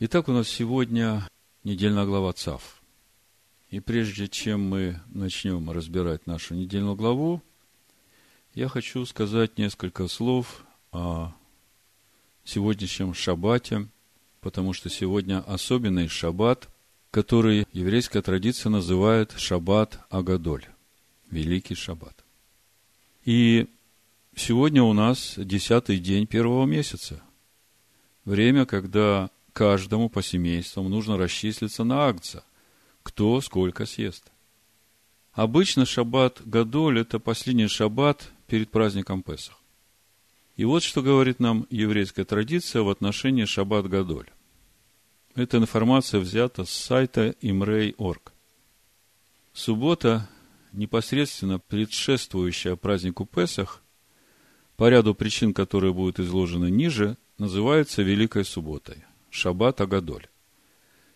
Итак, у нас сегодня недельная глава ЦАВ. И прежде чем мы начнем разбирать нашу недельную главу, я хочу сказать несколько слов о сегодняшнем шаббате, потому что сегодня особенный шаббат, который еврейская традиция называет шаббат Агадоль, великий шаббат. И сегодня у нас десятый день первого месяца, время, когда каждому по семействам нужно расчислиться на акция, кто сколько съест. Обычно шаббат Гадоль – это последний шаббат перед праздником Песах. И вот что говорит нам еврейская традиция в отношении шаббат Гадоль. Эта информация взята с сайта imrei.org. Суббота, непосредственно предшествующая празднику Песах, по ряду причин, которые будут изложены ниже, называется Великой Субботой. Шаббат Агадоль.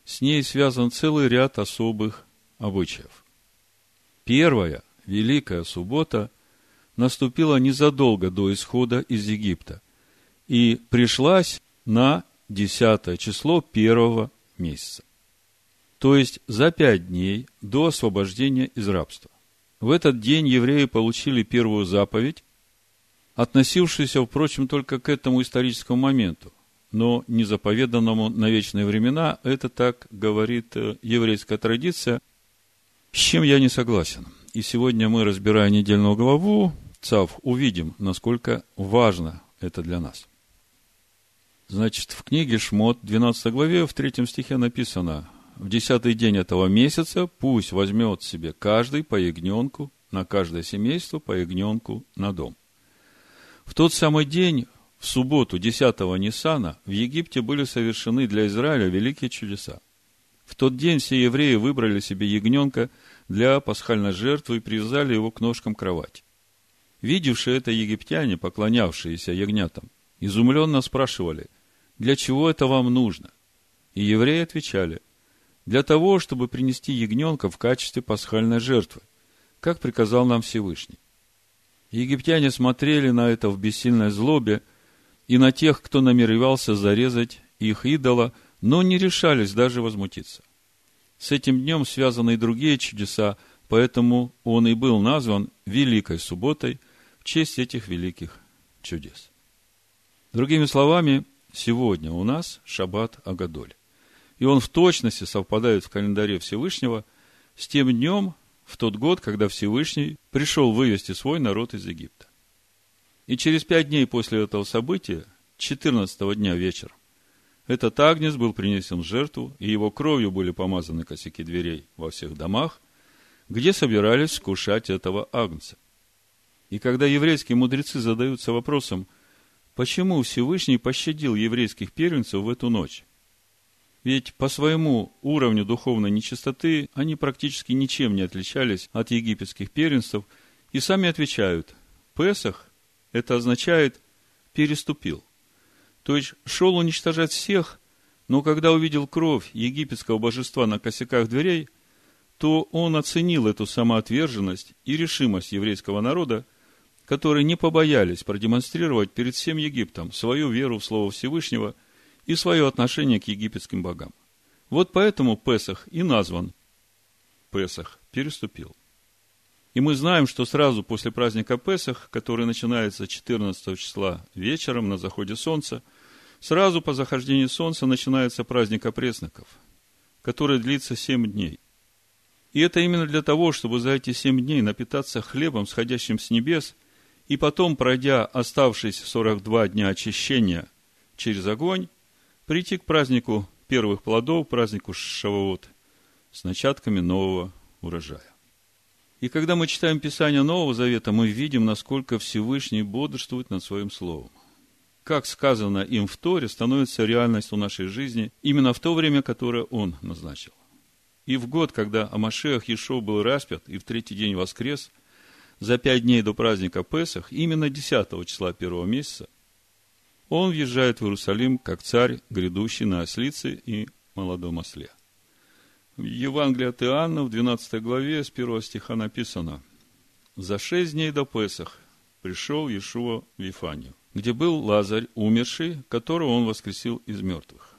С ней связан целый ряд особых обычаев. Первая, Великая Суббота, наступила незадолго до исхода из Египта и пришлась на десятое число первого месяца. То есть за пять дней до освобождения из рабства. В этот день евреи получили первую заповедь, относившуюся, впрочем, только к этому историческому моменту но не заповеданному на вечные времена. Это так говорит э, еврейская традиция, с чем я не согласен. И сегодня мы, разбирая недельную главу, ЦАВ, увидим, насколько важно это для нас. Значит, в книге Шмот, 12 главе, в 3 стихе написано, «В десятый день этого месяца пусть возьмет себе каждый по ягненку, на каждое семейство по ягненку на дом». В тот самый день в субботу 10-го Ниссана в Египте были совершены для Израиля великие чудеса. В тот день все евреи выбрали себе ягненка для пасхальной жертвы и привязали его к ножкам кровати. Видевшие это египтяне, поклонявшиеся ягнятам, изумленно спрашивали, для чего это вам нужно? И евреи отвечали, для того, чтобы принести ягненка в качестве пасхальной жертвы, как приказал нам Всевышний. Египтяне смотрели на это в бессильной злобе – и на тех, кто намеревался зарезать их идола, но не решались даже возмутиться. С этим днем связаны и другие чудеса, поэтому он и был назван Великой Субботой в честь этих великих чудес. Другими словами, сегодня у нас Шаббат Агадоль. И он в точности совпадает в календаре Всевышнего с тем днем, в тот год, когда Всевышний пришел вывести свой народ из Египта. И через пять дней после этого события, 14 дня вечером, этот агнец был принесен в жертву, и его кровью были помазаны косяки дверей во всех домах, где собирались скушать этого агнца. И когда еврейские мудрецы задаются вопросом, почему Всевышний пощадил еврейских первенцев в эту ночь? Ведь по своему уровню духовной нечистоты они практически ничем не отличались от египетских первенцев и сами отвечают, Песах это означает переступил. То есть шел уничтожать всех, но когда увидел кровь египетского божества на косяках дверей, то он оценил эту самоотверженность и решимость еврейского народа, которые не побоялись продемонстрировать перед всем Египтом свою веру в Слово Всевышнего и свое отношение к египетским богам. Вот поэтому Песах и назван Песах, переступил. И мы знаем, что сразу после праздника Песах, который начинается 14 числа вечером на заходе солнца, сразу по захождении солнца начинается праздник опресноков, который длится 7 дней. И это именно для того, чтобы за эти 7 дней напитаться хлебом, сходящим с небес, и потом, пройдя оставшиеся 42 дня очищения через огонь, прийти к празднику первых плодов, празднику Шавуот, с начатками нового урожая. И когда мы читаем Писание Нового Завета, мы видим, насколько Всевышний бодрствует над Своим Словом. Как сказано им в Торе, становится реальностью нашей жизни именно в то время, которое Он назначил. И в год, когда Амашех Ешов был распят и в третий день воскрес, за пять дней до праздника Песах, именно 10 числа первого месяца, он въезжает в Иерусалим как царь, грядущий на ослице и молодом осле – в Евангелии от Иоанна в 12 главе с 1 стиха написано «За шесть дней до Песах пришел Иешуа в Вифанию, где был Лазарь, умерший, которого он воскресил из мертвых.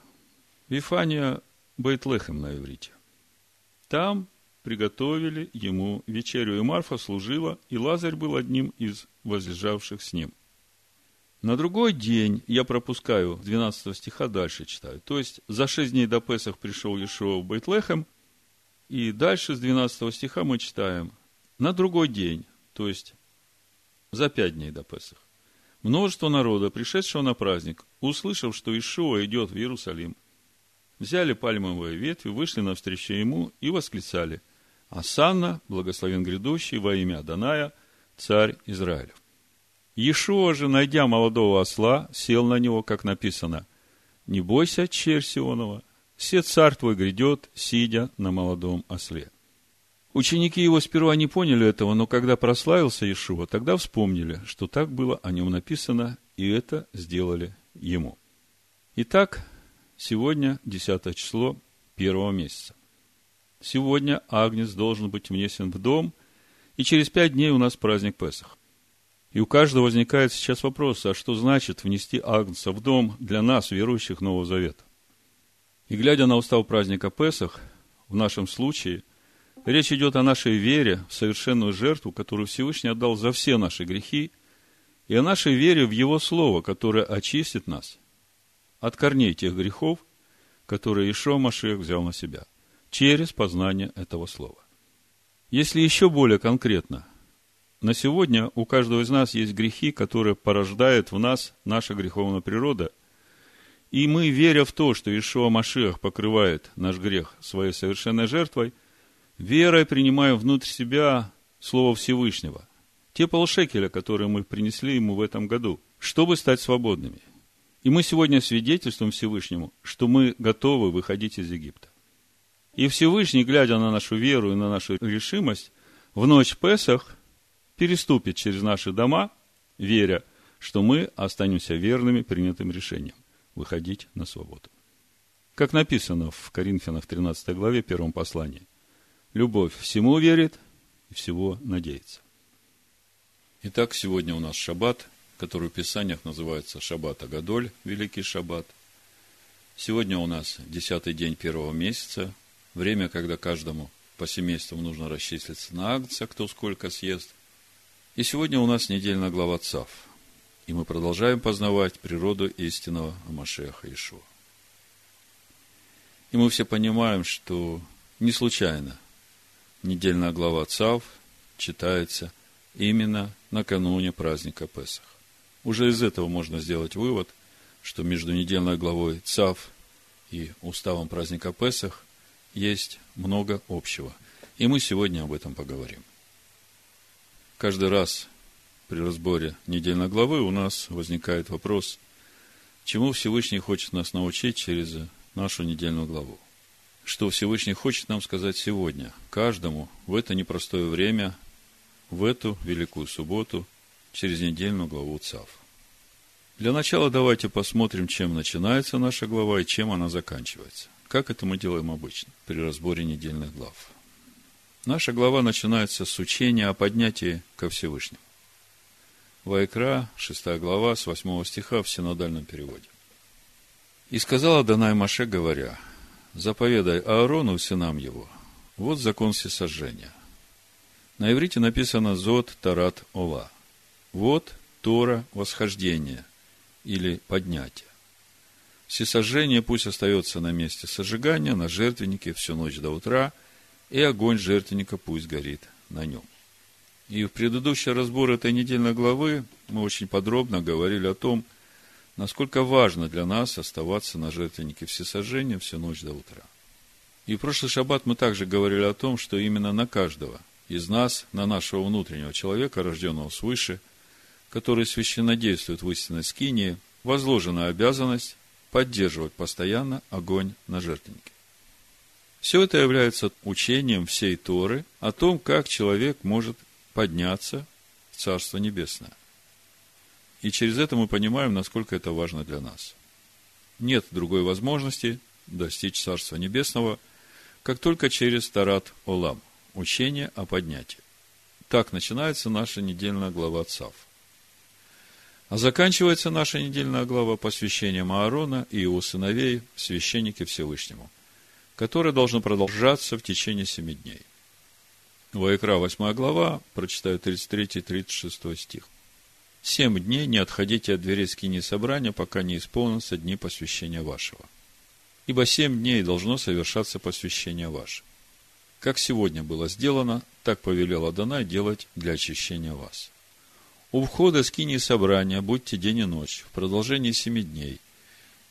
Вифания Бейтлехем на иврите. Там приготовили ему вечерю, и Марфа служила, и Лазарь был одним из возлежавших с ним. На другой день, я пропускаю 12 стиха, дальше читаю. То есть, за шесть дней до Песах пришел Ешуа в Бейтлехем, и дальше с 12 стиха мы читаем. На другой день, то есть, за пять дней до Песах, множество народа, пришедшего на праздник, услышав, что Ишуа идет в Иерусалим, взяли пальмовые ветви, вышли навстречу ему и восклицали – Асанна, благословен грядущий, во имя Аданая, царь Израилев. Иешуа же, найдя молодого осла, сел на него, как написано, «Не бойся, черь Сионова, все царь твой грядет, сидя на молодом осле». Ученики его сперва не поняли этого, но когда прославился Иешуа, тогда вспомнили, что так было о нем написано, и это сделали ему. Итак, сегодня 10 число первого месяца. Сегодня Агнец должен быть внесен в дом, и через пять дней у нас праздник Песах. И у каждого возникает сейчас вопрос, а что значит внести Агнца в дом для нас, верующих Нового Завета? И глядя на устав праздника Песах, в нашем случае, речь идет о нашей вере в совершенную жертву, которую Всевышний отдал за все наши грехи, и о нашей вере в Его Слово, которое очистит нас от корней тех грехов, которые Ишо Машех взял на себя – через познание этого слова. Если еще более конкретно, на сегодня у каждого из нас есть грехи, которые порождают в нас наша греховная природа, и мы, веря в то, что Ишуа Машех покрывает наш грех своей совершенной жертвой, верой принимаем внутрь себя Слово Всевышнего, те полшекеля, которые мы принесли ему в этом году, чтобы стать свободными. И мы сегодня свидетельствуем Всевышнему, что мы готовы выходить из Египта. И Всевышний, глядя на нашу веру и на нашу решимость, в ночь Песах переступит через наши дома, веря, что мы останемся верными принятым решением выходить на свободу. Как написано в Коринфянах 13 главе, первом послании. Любовь всему верит и всего надеется. Итак, сегодня у нас шаббат, который в Писаниях называется Шаббат Агадоль, Великий Шаббат. Сегодня у нас десятый день первого месяца, время, когда каждому по семейству нужно расчислиться на акция, кто сколько съест. И сегодня у нас недельная глава ЦАВ. И мы продолжаем познавать природу истинного Амашеха Ишуа. И мы все понимаем, что не случайно недельная глава ЦАВ читается именно накануне праздника Песах. Уже из этого можно сделать вывод, что между недельной главой ЦАВ и уставом праздника Песах есть много общего. И мы сегодня об этом поговорим. Каждый раз при разборе недельной главы у нас возникает вопрос, чему Всевышний хочет нас научить через нашу недельную главу. Что Всевышний хочет нам сказать сегодня, каждому в это непростое время, в эту великую субботу, через недельную главу ЦАВ. Для начала давайте посмотрим, чем начинается наша глава и чем она заканчивается. Как это мы делаем обычно при разборе недельных глав? Наша глава начинается с учения о поднятии ко Всевышнему. Вайкра, 6 глава, с 8 стиха в синодальном переводе. «И сказала Данай Маше, говоря, заповедай Аарону сынам его, вот закон всесожжения». На иврите написано «Зод Тарат Ола». Вот Тора восхождения или поднятия. Всесожжение пусть остается на месте сожигания, на жертвеннике всю ночь до утра, и огонь жертвенника пусть горит на нем. И в предыдущий разбор этой недельной главы мы очень подробно говорили о том, насколько важно для нас оставаться на жертвеннике всесожжения всю ночь до утра. И в прошлый шаббат мы также говорили о том, что именно на каждого из нас, на нашего внутреннего человека, рожденного свыше, который священно действует в истинной скинии, возложена обязанность поддерживать постоянно огонь на жертвеннике. Все это является учением всей Торы о том, как человек может подняться в Царство Небесное. И через это мы понимаем, насколько это важно для нас. Нет другой возможности достичь Царства Небесного, как только через Тарат Олам, учение о поднятии. Так начинается наша недельная глава ЦАВ. А заканчивается наша недельная глава посвящением Аарона и его сыновей священники Всевышнему, которое должно продолжаться в течение семи дней. Ваикра, 8 глава, прочитаю 33-36 стих. «Семь дней не отходите от дверей скини собрания, пока не исполнятся дни посвящения вашего. Ибо семь дней должно совершаться посвящение ваше. Как сегодня было сделано, так повелел Адонай делать для очищения вас. У входа скини собрания будьте день и ночь в продолжении семи дней,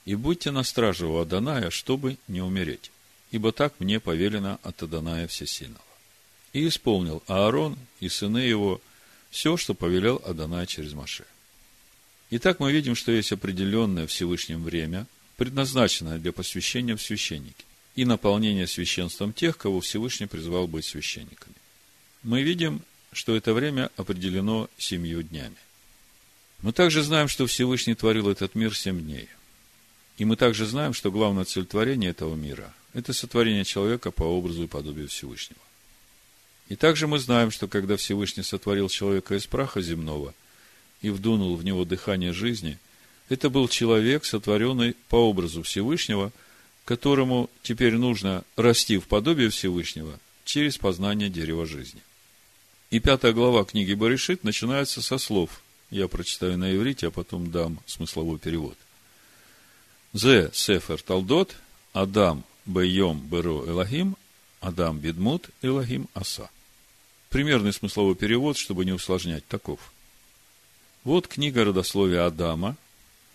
и будьте на страже у Адоная, чтобы не умереть, ибо так мне повелено от Адоная Всесильного. И исполнил Аарон и сыны его все, что повелел Адонай через Маше. Итак, мы видим, что есть определенное Всевышнем время, предназначенное для посвящения в священники и наполнения священством тех, кого Всевышний призвал быть священниками. Мы видим, что это время определено семью днями. Мы также знаем, что Всевышний творил этот мир семь дней. И мы также знаем, что главная цель творения этого мира – это сотворение человека по образу и подобию Всевышнего. И также мы знаем, что когда Всевышний сотворил человека из праха земного и вдунул в него дыхание жизни, это был человек, сотворенный по образу Всевышнего, которому теперь нужно расти в подобие Всевышнего через познание дерева жизни. И пятая глава книги Баришит начинается со слов. Я прочитаю на иврите, а потом дам смысловой перевод. Зе Сефер Талдот, Адам Бейом Беро Элахим, Адам Бедмут Элахим Аса. Примерный смысловой перевод, чтобы не усложнять, таков. Вот книга родословия Адама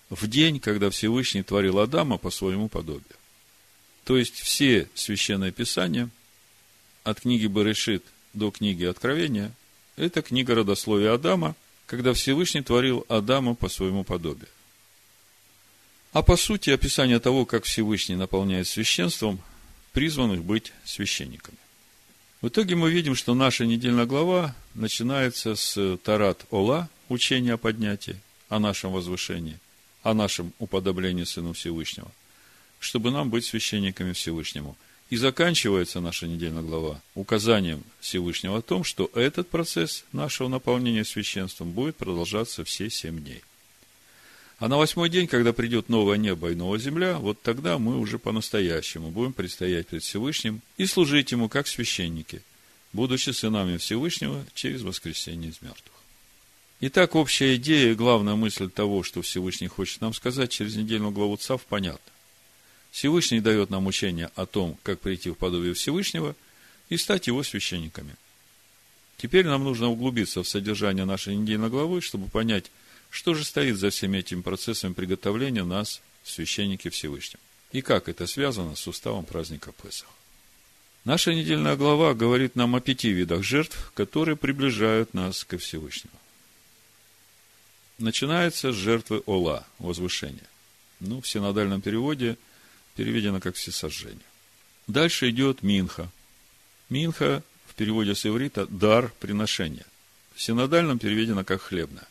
в день, когда Всевышний творил Адама по своему подобию. То есть все священные писания от книги Барышит до книги Откровения – это книга родословия Адама, когда Всевышний творил Адама по своему подобию. А по сути, описание того, как Всевышний наполняет священством призванных быть священниками. В итоге мы видим, что наша недельная глава начинается с Тарат Ола, учения о поднятии, о нашем возвышении, о нашем уподоблении Сыну Всевышнего, чтобы нам быть священниками Всевышнему – и заканчивается наша недельная глава указанием Всевышнего о том, что этот процесс нашего наполнения священством будет продолжаться все семь дней. А на восьмой день, когда придет новое небо и новая земля, вот тогда мы уже по-настоящему будем предстоять перед Всевышним и служить Ему как священники, будучи сынами Всевышнего через воскресение из мертвых. Итак, общая идея и главная мысль того, что Всевышний хочет нам сказать через недельную главу ЦАВ, понятна. Всевышний дает нам учение о том, как прийти в подобие Всевышнего и стать его священниками. Теперь нам нужно углубиться в содержание нашей недельной главы, чтобы понять, что же стоит за всеми этим процессом приготовления нас, священники Всевышнего, и как это связано с уставом праздника Песах. Наша недельная глава говорит нам о пяти видах жертв, которые приближают нас ко Всевышнему. Начинается с жертвы Ола, возвышения. Ну, в синодальном переводе – переведено как всесожжение. Дальше идет Минха. Минха в переводе с иврита – дар приношения. В синодальном переведено как хлебная.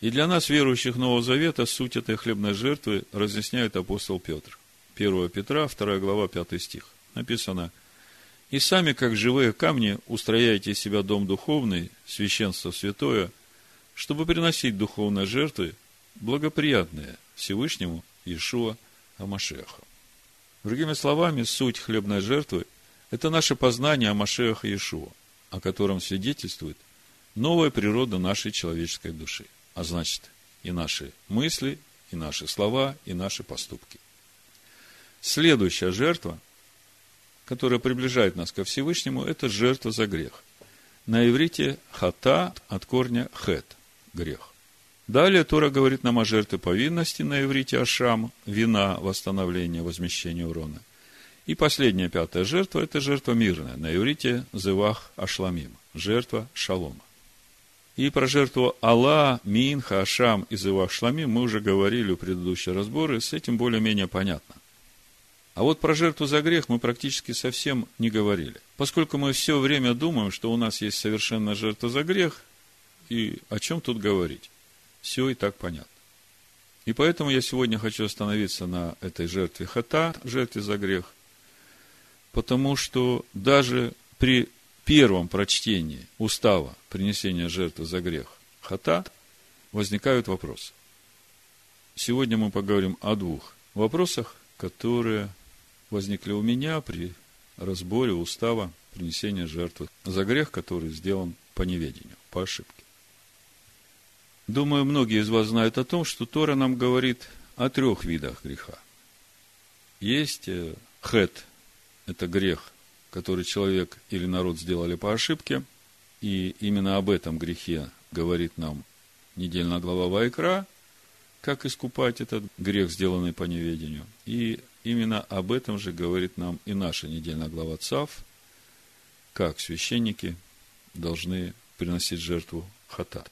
И для нас, верующих Нового Завета, суть этой хлебной жертвы разъясняет апостол Петр. 1 Петра, 2 глава, 5 стих. Написано, «И сами, как живые камни, устрояйте себя дом духовный, священство святое, чтобы приносить духовные жертвы, благоприятные Всевышнему Иешуа о Машехе. Другими словами, суть хлебной жертвы – это наше познание о Машехе Иешуа, о котором свидетельствует новая природа нашей человеческой души, а значит, и наши мысли, и наши слова, и наши поступки. Следующая жертва, которая приближает нас ко Всевышнему, это жертва за грех. На иврите хата от корня хет – грех. Далее Тора говорит нам о жертве повинности на иврите Ашам, вина, восстановления, возмещения урона. И последняя, пятая жертва – это жертва мирная, на иврите Зевах Ашламим, жертва Шалома. И про жертву Алла, Минха, Ашам и Зевах Шламим мы уже говорили в предыдущие разборы, с этим более-менее понятно. А вот про жертву за грех мы практически совсем не говорили. Поскольку мы все время думаем, что у нас есть совершенная жертва за грех, и о чем тут говорить? все и так понятно. И поэтому я сегодня хочу остановиться на этой жертве хата, жертве за грех, потому что даже при первом прочтении устава принесения жертвы за грех хата, возникают вопросы. Сегодня мы поговорим о двух вопросах, которые возникли у меня при разборе устава принесения жертвы за грех, который сделан по неведению, по ошибке. Думаю, многие из вас знают о том, что Тора нам говорит о трех видах греха. Есть э, хет, это грех, который человек или народ сделали по ошибке, и именно об этом грехе говорит нам недельная глава Вайкра, как искупать этот грех, сделанный по неведению. И именно об этом же говорит нам и наша недельная глава Цав, как священники должны приносить жертву хатат.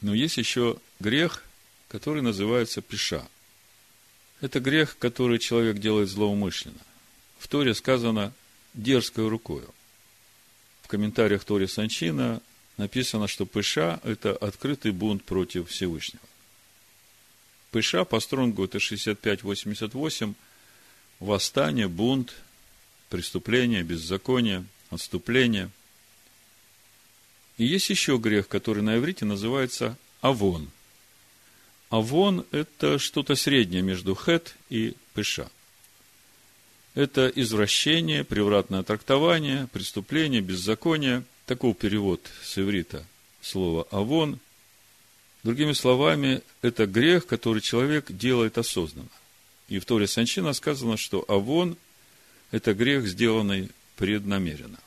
Но есть еще грех, который называется пиша. Это грех, который человек делает злоумышленно. В Торе сказано дерзкой рукою. В комментариях Торе Санчина написано, что пыша – это открытый бунт против Всевышнего. Пыша по стронгу это 65-88, восстание, бунт, преступление, беззаконие, отступление – и есть еще грех, который на иврите называется авон. Авон – это что-то среднее между хет и пыша. Это извращение, превратное трактование, преступление, беззаконие. Таков перевод с иврита слова «авон». Другими словами, это грех, который человек делает осознанно. И в Торе Санчина сказано, что авон – это грех, сделанный преднамеренно.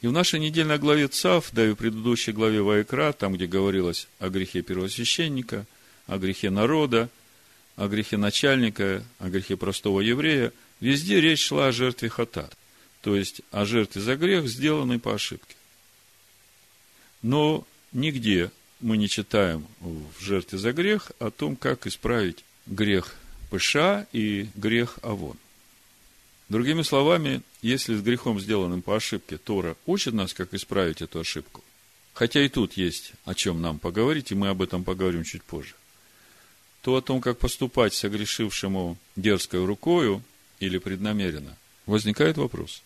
И в нашей недельной главе ЦАВ, да и в предыдущей главе Вайкра, там, где говорилось о грехе первосвященника, о грехе народа, о грехе начальника, о грехе простого еврея, везде речь шла о жертве хатат, то есть о жертве за грех, сделанной по ошибке. Но нигде мы не читаем в жертве за грех о том, как исправить грех Пыша и грех Авон. Другими словами, если с грехом, сделанным по ошибке, Тора учит нас, как исправить эту ошибку, хотя и тут есть о чем нам поговорить, и мы об этом поговорим чуть позже, то о том, как поступать согрешившему дерзкой рукою или преднамеренно, возникает вопрос.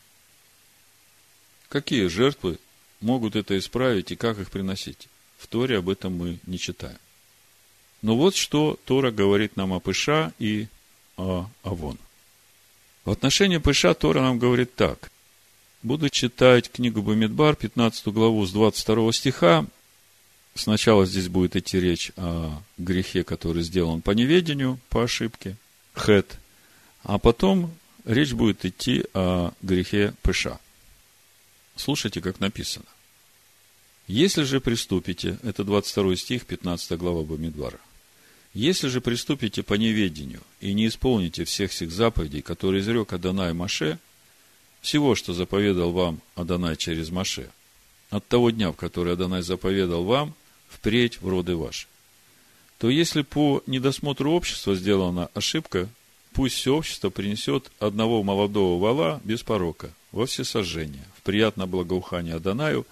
Какие жертвы могут это исправить и как их приносить? В Торе об этом мы не читаем. Но вот что Тора говорит нам о Пыша и о Авон. В отношении Пыша Тора нам говорит так. Буду читать книгу Бамидбар, 15 главу с 22 стиха. Сначала здесь будет идти речь о грехе, который сделан по неведению, по ошибке, хет. А потом речь будет идти о грехе Пыша. Слушайте, как написано. Если же приступите, это 22 стих, 15 глава Бамидбара, если же приступите по неведению и не исполните всех сих заповедей, которые изрек Адонай Маше, всего, что заповедал вам Адонай через Маше, от того дня, в который Адонай заповедал вам, впредь в роды ваши, то если по недосмотру общества сделана ошибка, пусть все общество принесет одного молодого вала без порока во всесожжение, в приятное благоухание Адонаю,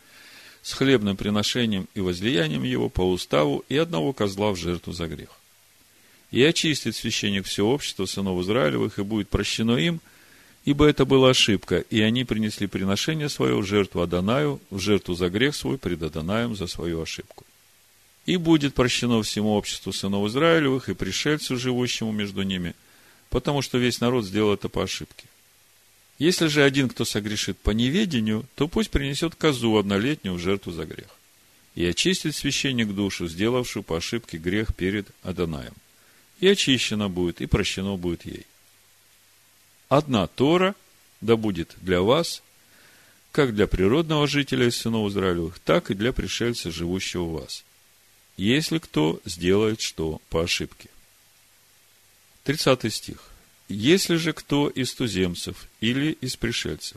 с хлебным приношением и возлиянием его по уставу и одного козла в жертву за грех. И очистит священник все общество сынов Израилевых, и будет прощено им, ибо это была ошибка, и они принесли приношение свое в жертву Адонаю, в жертву за грех свой пред Адонаем за свою ошибку. И будет прощено всему обществу сынов Израилевых и пришельцу, живущему между ними, потому что весь народ сделал это по ошибке. Если же один, кто согрешит по неведению, то пусть принесет козу однолетнюю в жертву за грех. И очистит священник душу, сделавшую по ошибке грех перед Адонаем и очищена будет, и прощено будет ей. Одна Тора да будет для вас, как для природного жителя из сынов Израилевых, так и для пришельца, живущего у вас, если кто сделает что по ошибке. 30 стих. Если же кто из туземцев или из пришельцев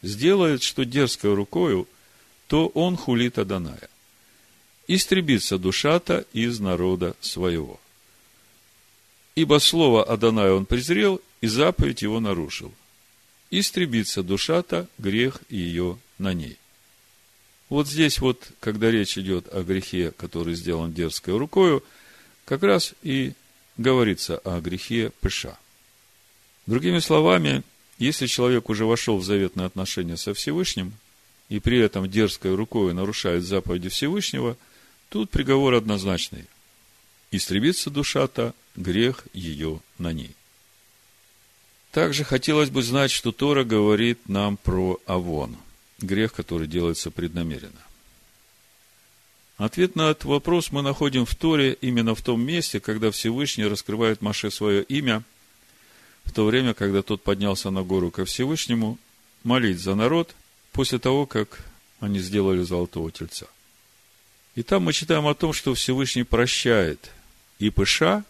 сделает что дерзкой рукою, то он хулит Аданая. Истребится душа-то из народа своего. Ибо слово Адоная он презрел, и заповедь его нарушил. Истребится душа-то, грех ее на ней. Вот здесь вот, когда речь идет о грехе, который сделан дерзкой рукою, как раз и говорится о грехе Пыша. Другими словами, если человек уже вошел в заветные отношения со Всевышним, и при этом дерзкой рукой нарушает заповеди Всевышнего, Тут приговор однозначный. Истребится душа-то, грех ее на ней. Также хотелось бы знать, что Тора говорит нам про Авон, грех, который делается преднамеренно. Ответ на этот вопрос мы находим в Торе именно в том месте, когда Всевышний раскрывает Маше свое имя, в то время, когда тот поднялся на гору ко Всевышнему, молить за народ, после того, как они сделали золотого тельца. И там мы читаем о том, что Всевышний прощает и Пыша,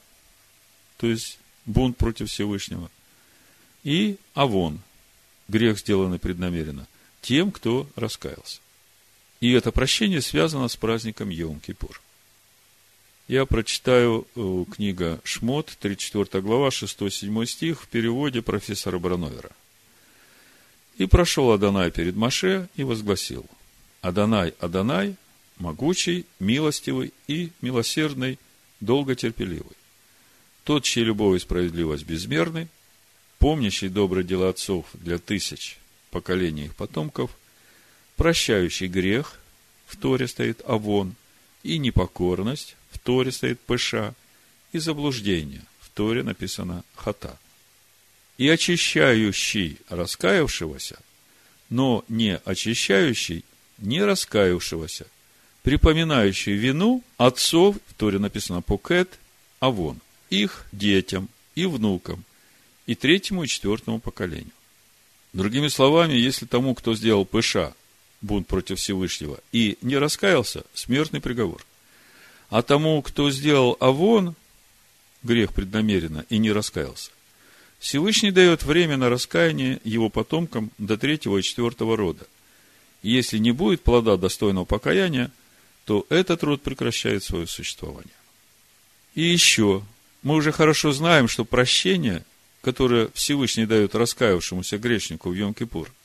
то есть бунт против Всевышнего, и Авон, грех, сделанный преднамеренно, тем, кто раскаялся. И это прощение связано с праздником Йом-Кипур. Я прочитаю э, книга Шмот, 34 глава, 6-7 стих в переводе профессора Брановера. «И прошел Адонай перед Маше и возгласил, Адонай, Адонай, могучий, милостивый и милосердный, долготерпеливый. Тот, чья любовь и справедливость безмерны, помнящий добрые дела отцов для тысяч поколений их потомков – прощающий грех, в Торе стоит Авон, и непокорность, в Торе стоит Пыша, и заблуждение, в Торе написано Хата. И очищающий раскаявшегося, но не очищающий не раскаявшегося, припоминающий вину отцов, в Торе написано Покет, Авон, их детям и внукам, и третьему и четвертому поколению. Другими словами, если тому, кто сделал Пыша, бунт против Всевышнего, и не раскаялся, смертный приговор. А тому, кто сделал авон, грех преднамеренно, и не раскаялся, Всевышний дает время на раскаяние его потомкам до третьего и четвертого рода. Если не будет плода достойного покаяния, то этот род прекращает свое существование. И еще, мы уже хорошо знаем, что прощение, которое Всевышний дает раскаявшемуся грешнику в Йом-Кипур –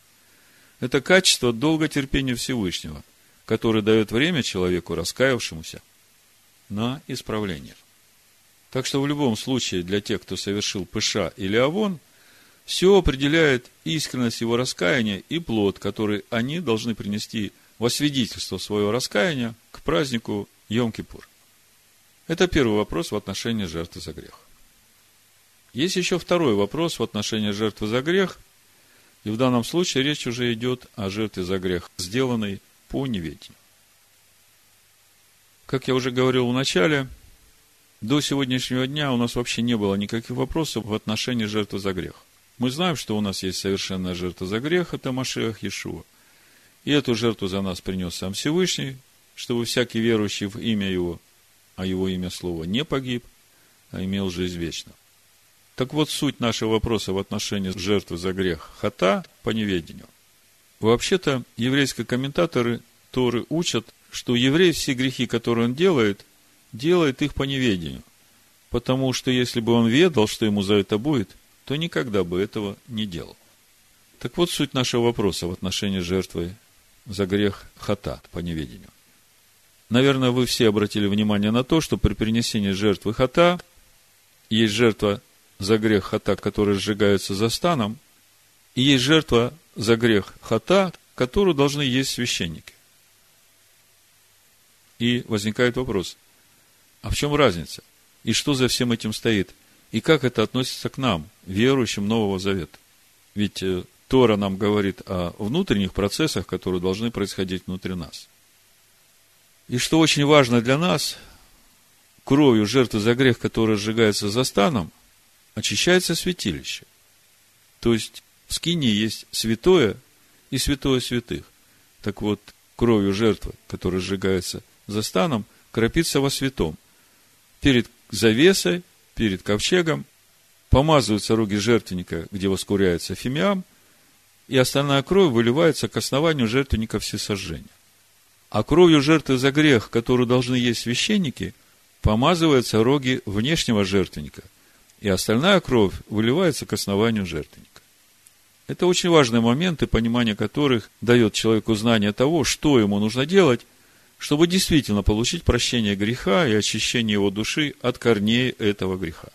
это качество долготерпения Всевышнего, которое дает время человеку, раскаявшемуся, на исправление. Так что в любом случае для тех, кто совершил пыша или авон, все определяет искренность его раскаяния и плод, который они должны принести во свидетельство своего раскаяния к празднику Йом-Кипур. Это первый вопрос в отношении жертвы за грех. Есть еще второй вопрос в отношении жертвы за грех – и в данном случае речь уже идет о жертве за грех, сделанной по неведению. Как я уже говорил в начале, до сегодняшнего дня у нас вообще не было никаких вопросов в отношении жертвы за грех. Мы знаем, что у нас есть совершенная жертва за грех, это Машех Иешуа. И эту жертву за нас принес сам Всевышний, чтобы всякий верующий в имя Его, а Его имя Слово, не погиб, а имел жизнь вечную. Так вот, суть нашего вопроса в отношении жертвы за грех хата по неведению. Вообще-то, еврейские комментаторы Торы учат, что еврей все грехи, которые он делает, делает их по неведению. Потому что если бы он ведал, что ему за это будет, то никогда бы этого не делал. Так вот суть нашего вопроса в отношении жертвы за грех хата по неведению. Наверное, вы все обратили внимание на то, что при принесении жертвы хата есть жертва за грех хата, который сжигается за станом, и есть жертва за грех хата, которую должны есть священники. И возникает вопрос, а в чем разница? И что за всем этим стоит? И как это относится к нам, верующим Нового Завета? Ведь э, Тора нам говорит о внутренних процессах, которые должны происходить внутри нас. И что очень важно для нас, кровью жертвы за грех, которая сжигается за станом, очищается святилище. То есть, в скине есть святое и святое святых. Так вот, кровью жертвы, которая сжигается за станом, кропится во святом. Перед завесой, перед ковчегом, помазываются руки жертвенника, где воскуряется фимиам, и остальная кровь выливается к основанию жертвенника всесожжения. А кровью жертвы за грех, которую должны есть священники, помазываются роги внешнего жертвенника – и остальная кровь выливается к основанию жертвенника. Это очень важные моменты, понимание которых дает человеку знание того, что ему нужно делать, чтобы действительно получить прощение греха и очищение его души от корней этого греха.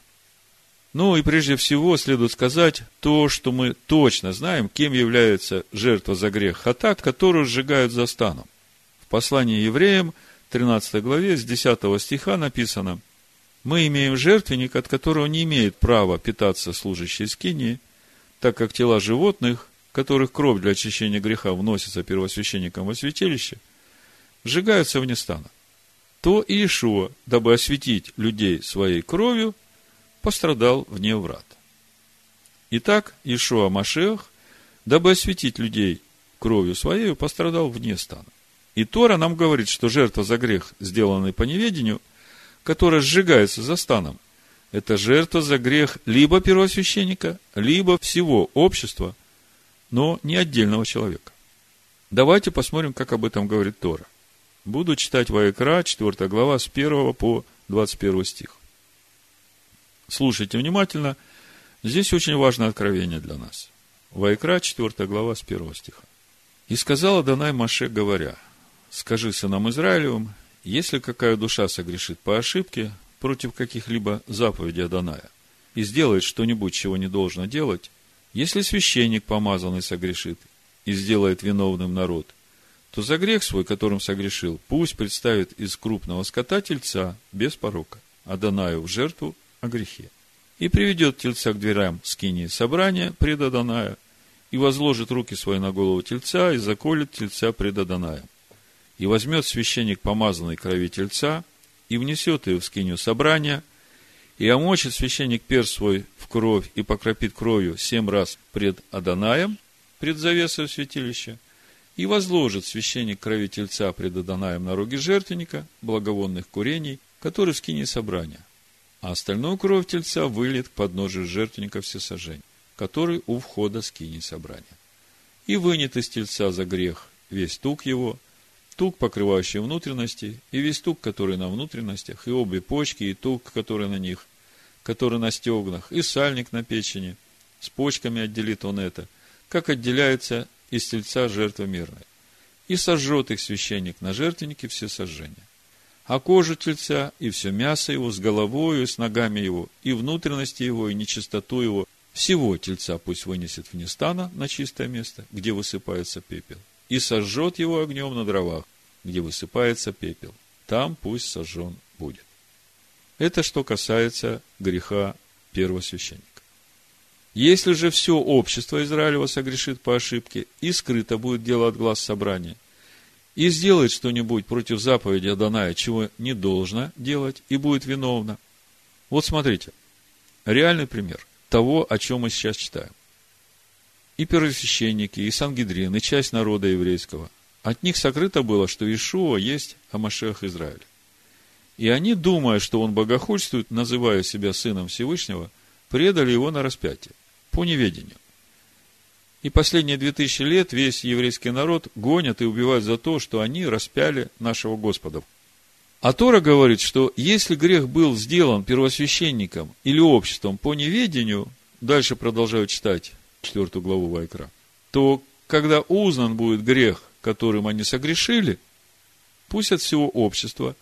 Ну и прежде всего следует сказать то, что мы точно знаем, кем является жертва за грех хата, которую сжигают за станом. В послании евреям, 13 главе, с 10 стиха написано, «Мы имеем жертвенник, от которого не имеет права питаться служащие скинии, так как тела животных, которых кровь для очищения греха вносится первосвященником во святилище, сжигаются вне стана. То Иешуа, дабы осветить людей своей кровью, пострадал вне врат. Итак, Иешуа Машех, дабы осветить людей кровью своей, пострадал вне стана. И Тора нам говорит, что жертва за грех, сделанный по неведению, которая сжигается за станом, это жертва за грех либо первосвященника, либо всего общества, но не отдельного человека. Давайте посмотрим, как об этом говорит Тора. Буду читать Ваекра, 4 глава, с 1 по 21 стих. Слушайте внимательно. Здесь очень важное откровение для нас. Вайкра, 4 глава, с 1 стиха. «И сказала Данай Маше, говоря, скажи сынам Израилевым, если какая душа согрешит по ошибке против каких-либо заповедей Аданая и сделает что-нибудь, чего не должно делать, если священник помазанный согрешит и сделает виновным народ, то за грех свой, которым согрешил, пусть представит из крупного скота тельца без порока, Адонаю в жертву о грехе. И приведет тельца к дверям скинии собрания пред Адоная, и возложит руки свои на голову тельца, и заколет тельца пред Адонаем. И возьмет священник помазанной крови тельца, и внесет ее в скинию собрания, и омочит священник перс свой в кровь, и покропит кровью семь раз пред Адонаем, пред завесой святилища, и возложит священник крови тельца пред Адонаем на роги жертвенника, благовонных курений, который в скине собрания. А остальную кровь тельца выльет к подножию жертвенника всесожжения, который у входа скини собрания. И вынет из тельца за грех весь тук его, тук, покрывающий внутренности, и весь тук, который на внутренностях, и обе почки, и тук, который на них, который на стегнах, и сальник на печени. С почками отделит он это, как отделяется из тельца жертва мирная, и сожжет их священник на жертвеннике все сожжения. А кожу тельца и все мясо его с головою и с ногами его, и внутренности его, и нечистоту его, всего тельца пусть вынесет вне стана на чистое место, где высыпается пепел, и сожжет его огнем на дровах, где высыпается пепел. Там пусть сожжен будет. Это что касается греха первосвященника. Если же все общество Израилева согрешит по ошибке, и скрыто будет дело от глаз собрания, и сделает что-нибудь против заповеди Аданая, чего не должно делать, и будет виновна. Вот смотрите, реальный пример того, о чем мы сейчас читаем. И первосвященники, и Сангидрин, и часть народа еврейского. От них сокрыто было, что Ишуа есть Амашех Израиля. И они, думая, что он богохульствует, называя себя сыном Всевышнего, предали его на распятие по неведению. И последние две тысячи лет весь еврейский народ гонят и убивают за то, что они распяли нашего Господа. А Тора говорит, что если грех был сделан первосвященником или обществом по неведению, дальше продолжаю читать четвертую главу Вайкра, то когда узнан будет грех, которым они согрешили, пусть от всего общества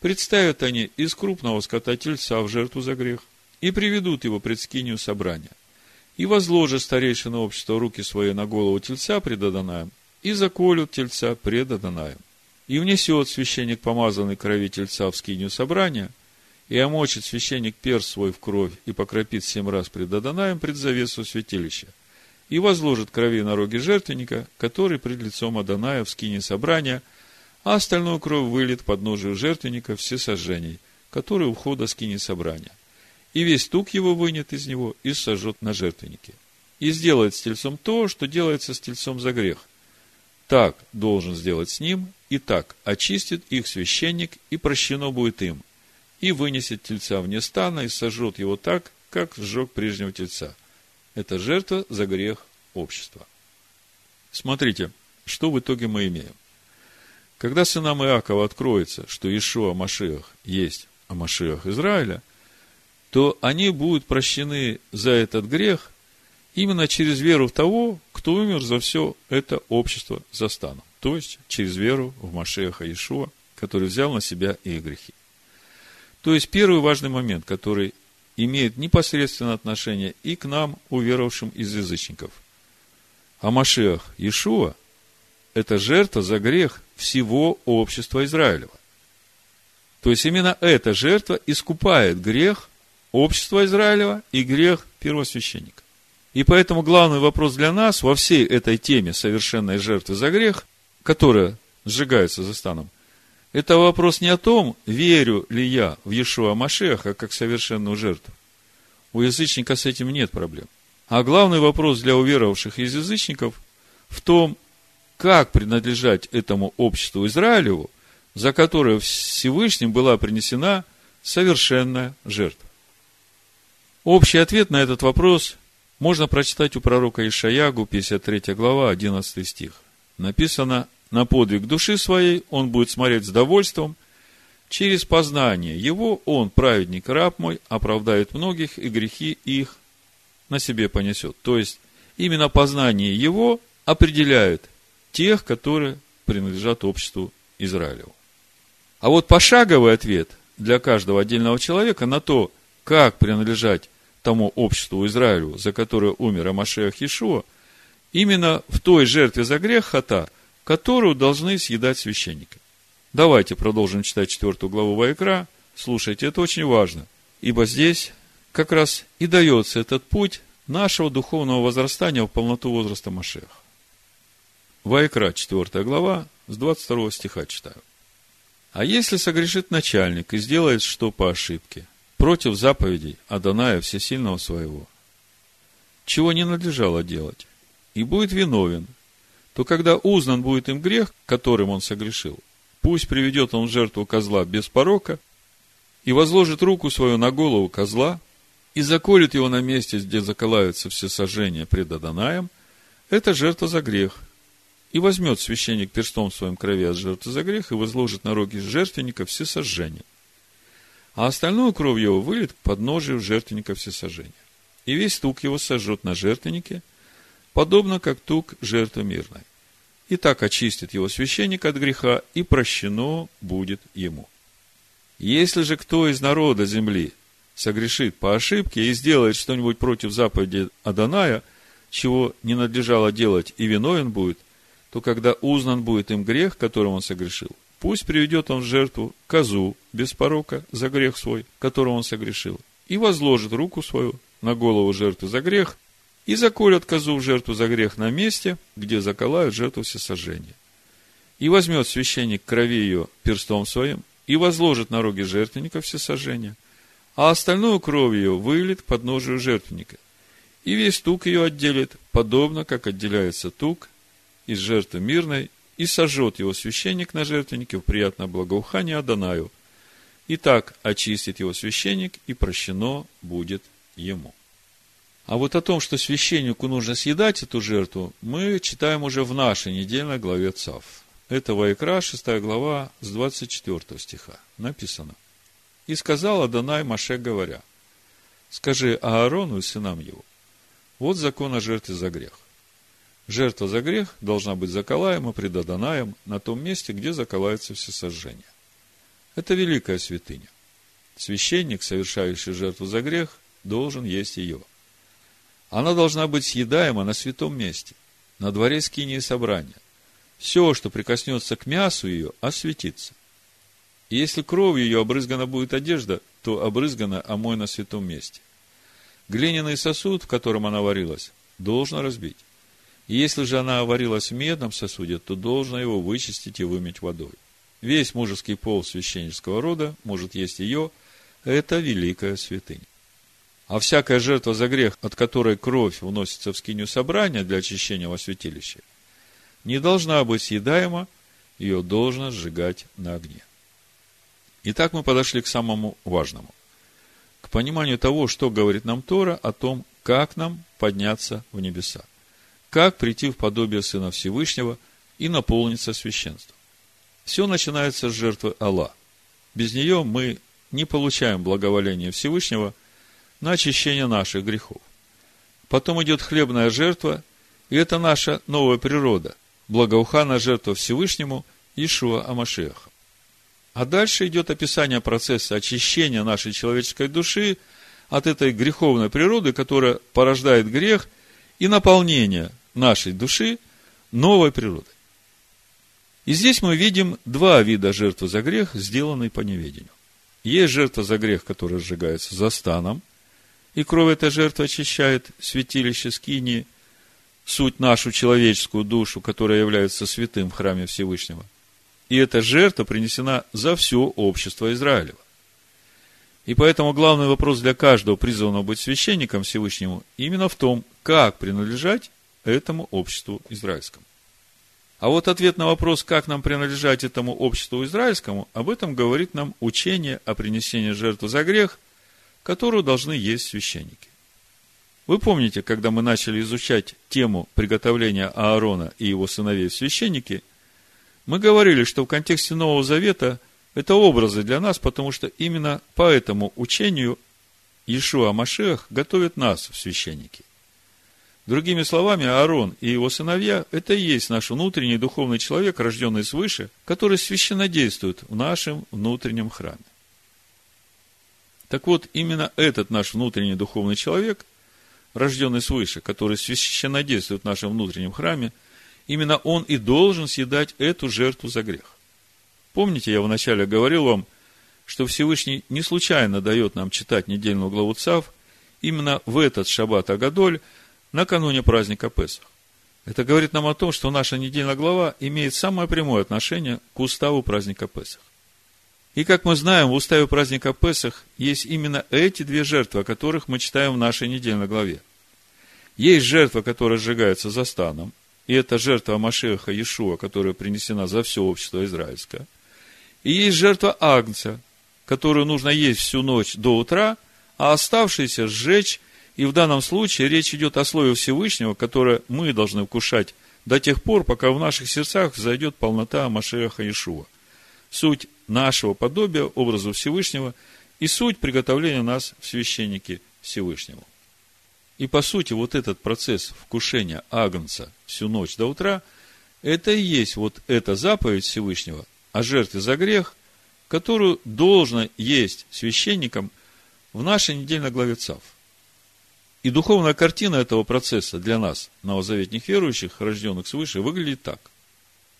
представят они из крупного скота тельца в жертву за грех и приведут его пред скинию собрания и возложит старейшина общества руки свои на голову тельца пред Адонаем, и заколют тельца пред Адонаем. И внесет священник помазанный крови тельца в скинию собрания, и омочит священник перс свой в кровь, и покропит семь раз пред Адонаем пред завесу святилища, и возложит крови на роги жертвенника, который пред лицом Адоная в скине собрания, а остальную кровь вылит под ножию жертвенника все сожжений, которые у входа скини собрания и весь тук его вынет из него и сожжет на жертвеннике. И сделает с тельцом то, что делается с тельцом за грех. Так должен сделать с ним, и так очистит их священник, и прощено будет им. И вынесет тельца вне стана, и сожжет его так, как сжег прежнего тельца. Это жертва за грех общества. Смотрите, что в итоге мы имеем. Когда сынам Иакова откроется, что Ишуа Машиах есть Амашиах Израиля – то они будут прощены за этот грех именно через веру в того, кто умер за все это общество за станом. То есть, через веру в Машеха Иешуа, который взял на себя их грехи. То есть, первый важный момент, который имеет непосредственное отношение и к нам, уверовавшим из язычников. А Машех Иешуа – это жертва за грех всего общества Израилева. То есть именно эта жертва искупает грех общества Израилева и грех первосвященника. И поэтому главный вопрос для нас во всей этой теме совершенной жертвы за грех, которая сжигается за станом, это вопрос не о том, верю ли я в Иешуа Машеха как совершенную жертву. У язычника с этим нет проблем. А главный вопрос для уверовавших из язычников в том, как принадлежать этому обществу Израилеву, за которое Всевышним была принесена совершенная жертва. Общий ответ на этот вопрос можно прочитать у пророка Ишаягу, 53 глава, 11 стих. Написано, на подвиг души своей он будет смотреть с довольством, через познание его он, праведник раб мой, оправдает многих, и грехи их на себе понесет. То есть, именно познание его определяет тех, которые принадлежат обществу Израилеву. А вот пошаговый ответ для каждого отдельного человека на то, как принадлежать тому обществу Израилю, за которое умер Амашех Иешуа, именно в той жертве за грех хата, которую должны съедать священники. Давайте продолжим читать четвертую главу Вайкра. Слушайте, это очень важно, ибо здесь как раз и дается этот путь нашего духовного возрастания в полноту возраста Машеха. Вайкра, 4 глава, с 22 стиха читаю. А если согрешит начальник и сделает что по ошибке, против заповедей Адоная Всесильного своего, чего не надлежало делать, и будет виновен, то когда узнан будет им грех, которым он согрешил, пусть приведет он жертву козла без порока и возложит руку свою на голову козла и заколет его на месте, где заколаются все сожжения пред Адонаем, это жертва за грех. И возьмет священник перстом своим крови от жертвы за грех и возложит на роги жертвенника все сожжения а остальную кровь его вылит к подножию жертвенника всесожжения. И весь тук его сожжет на жертвеннике, подобно как тук жертвы мирной. И так очистит его священник от греха, и прощено будет ему. Если же кто из народа земли согрешит по ошибке и сделает что-нибудь против заповеди Аданая, чего не надлежало делать, и виновен будет, то когда узнан будет им грех, которым он согрешил, Пусть приведет он в жертву козу без порока за грех свой, которого он согрешил, и возложит руку свою на голову жертвы за грех, и заколет козу в жертву за грех на месте, где заколают жертву всесожжения. И возьмет священник крови ее перстом своим, и возложит на роги жертвенника всесожжения, а остальную кровь ее вылит к подножию жертвенника. И весь тук ее отделит, подобно как отделяется тук из жертвы мирной и сожжет его священник на жертвеннике в приятное благоухание Адонаю. И так очистит его священник, и прощено будет ему. А вот о том, что священнику нужно съедать эту жертву, мы читаем уже в нашей недельной главе ЦАВ. Это Вайкра, 6 глава, с 24 стиха. Написано. «И сказал Адонай Маше, говоря, скажи Аарону и сынам его, вот закон о жертве за грех. Жертва за грех должна быть заколаема пред Адонаем на том месте, где заколаются все сожжения. Это великая святыня. Священник, совершающий жертву за грех, должен есть ее. Она должна быть съедаема на святом месте, на дворе скинии собрания. Все, что прикоснется к мясу ее, осветится. И если кровью ее обрызгана будет одежда, то обрызгана омой на святом месте. Глиняный сосуд, в котором она варилась, должен разбить. И если же она варилась в медном сосуде, то должна его вычистить и вымыть водой. Весь мужеский пол священнического рода может есть ее. Это великая святыня. А всякая жертва за грех, от которой кровь вносится в скинию собрания для очищения во святилище, не должна быть съедаема, ее должно сжигать на огне. Итак, мы подошли к самому важному. К пониманию того, что говорит нам Тора о том, как нам подняться в небеса как прийти в подобие Сына Всевышнего и наполниться священством. Все начинается с жертвы Аллах. Без нее мы не получаем благоволения Всевышнего на очищение наших грехов. Потом идет хлебная жертва, и это наша новая природа, благоуханная жертва Всевышнему Ишуа Амашеха. А дальше идет описание процесса очищения нашей человеческой души от этой греховной природы, которая порождает грех, и наполнения нашей души новой природой. И здесь мы видим два вида жертвы за грех, сделанной по неведению. Есть жертва за грех, которая сжигается за станом, и кровь этой жертвы очищает святилище скинии, суть нашу человеческую душу, которая является святым в храме Всевышнего. И эта жертва принесена за все общество Израилева. И поэтому главный вопрос для каждого призванного быть священником Всевышнему именно в том, как принадлежать этому обществу израильскому. А вот ответ на вопрос, как нам принадлежать этому обществу израильскому, об этом говорит нам учение о принесении жертвы за грех, которую должны есть священники. Вы помните, когда мы начали изучать тему приготовления Аарона и его сыновей в священники, мы говорили, что в контексте Нового Завета это образы для нас, потому что именно по этому учению Иешуа Машех готовит нас в священники. Другими словами, Аарон и его сыновья – это и есть наш внутренний духовный человек, рожденный свыше, который священно действует в нашем внутреннем храме. Так вот, именно этот наш внутренний духовный человек, рожденный свыше, который священно действует в нашем внутреннем храме, именно он и должен съедать эту жертву за грех. Помните, я вначале говорил вам, что Всевышний не случайно дает нам читать недельную главу Цав именно в этот шаббат Агадоль – накануне праздника Песах. Это говорит нам о том, что наша недельная глава имеет самое прямое отношение к уставу праздника Песах. И как мы знаем, в уставе праздника Песах есть именно эти две жертвы, о которых мы читаем в нашей недельной главе. Есть жертва, которая сжигается за станом, и это жертва Машеха Иешуа, которая принесена за все общество израильское. И есть жертва Агнца, которую нужно есть всю ночь до утра, а оставшиеся сжечь и в данном случае речь идет о слове Всевышнего, которое мы должны вкушать до тех пор, пока в наших сердцах зайдет полнота Машеха Иешуа. Суть нашего подобия, образу Всевышнего и суть приготовления нас в священники Всевышнему. И по сути, вот этот процесс вкушения Агнца всю ночь до утра, это и есть вот эта заповедь Всевышнего о жертве за грех, которую должно есть священникам в нашей недельной главе ЦАВ. И духовная картина этого процесса для нас, новозаветних верующих, рожденных свыше, выглядит так.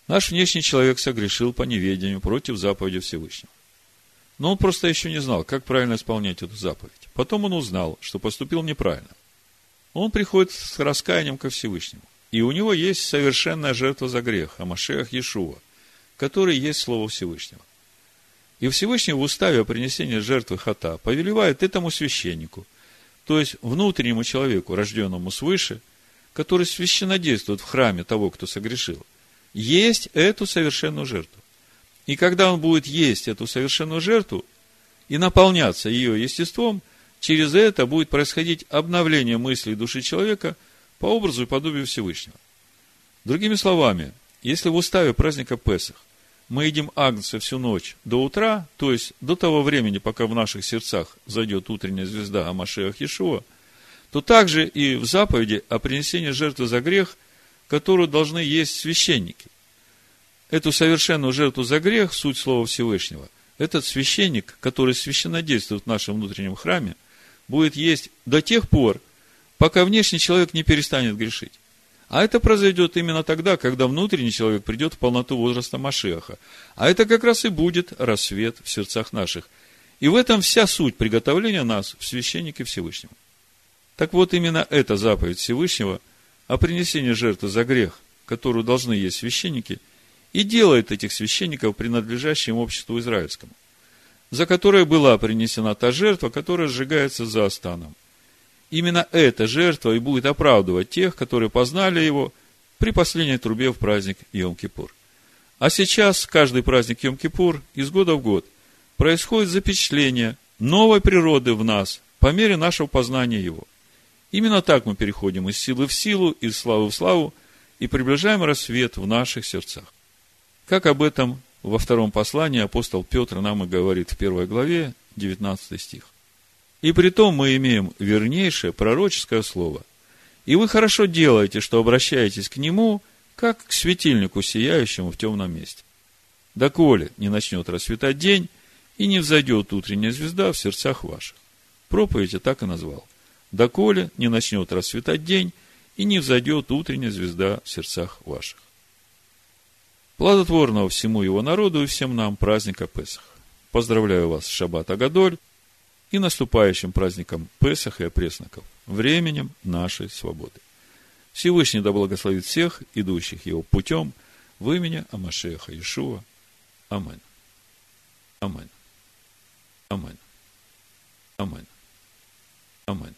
Наш внешний человек согрешил по неведению против заповеди Всевышнего. Но он просто еще не знал, как правильно исполнять эту заповедь. Потом он узнал, что поступил неправильно. Он приходит с раскаянием ко Всевышнему. И у него есть совершенная жертва за грех, Амашех Иешуа, который есть Слово Всевышнего. И Всевышний в уставе о принесении жертвы хата повелевает этому священнику – то есть внутреннему человеку, рожденному свыше, который священно действует в храме того, кто согрешил, есть эту совершенную жертву. И когда он будет есть эту совершенную жертву и наполняться ее естеством, через это будет происходить обновление мыслей души человека по образу и подобию Всевышнего. Другими словами, если в уставе праздника Песах мы едим агнца всю ночь до утра, то есть до того времени, пока в наших сердцах зайдет утренняя звезда о Машеях то также и в заповеди о принесении жертвы за грех, которую должны есть священники. Эту совершенную жертву за грех, суть Слова Всевышнего, этот священник, который священно действует в нашем внутреннем храме, будет есть до тех пор, пока внешний человек не перестанет грешить. А это произойдет именно тогда, когда внутренний человек придет в полноту возраста Машеха. А это как раз и будет рассвет в сердцах наших. И в этом вся суть приготовления нас в священнике Всевышнего. Так вот, именно эта заповедь Всевышнего о принесении жертвы за грех, которую должны есть священники, и делает этих священников принадлежащим обществу израильскому, за которое была принесена та жертва, которая сжигается за останом. Именно эта жертва и будет оправдывать тех, которые познали его при последней трубе в праздник Йом-Кипур. А сейчас, каждый праздник Йом-Кипур, из года в год, происходит запечатление новой природы в нас по мере нашего познания его. Именно так мы переходим из силы в силу, из славы в славу и приближаем рассвет в наших сердцах. Как об этом во втором послании апостол Петр нам и говорит в первой главе, 19 стих. И при том мы имеем вернейшее пророческое слово. И вы хорошо делаете, что обращаетесь к нему, как к светильнику, сияющему в темном месте. Доколе не начнет расцветать день, и не взойдет утренняя звезда в сердцах ваших. Проповедь я так и назвал. Доколе не начнет расцветать день, и не взойдет утренняя звезда в сердцах ваших. плодотворного всему его народу и всем нам праздника Песах. Поздравляю вас с Шаббат Агадоль и наступающим праздником Песах и опресноков, временем нашей свободы. Всевышний да благословит всех, идущих его путем, в имени Амашеха Ишуа. Амин. Амин. Амин. Амин. Амин.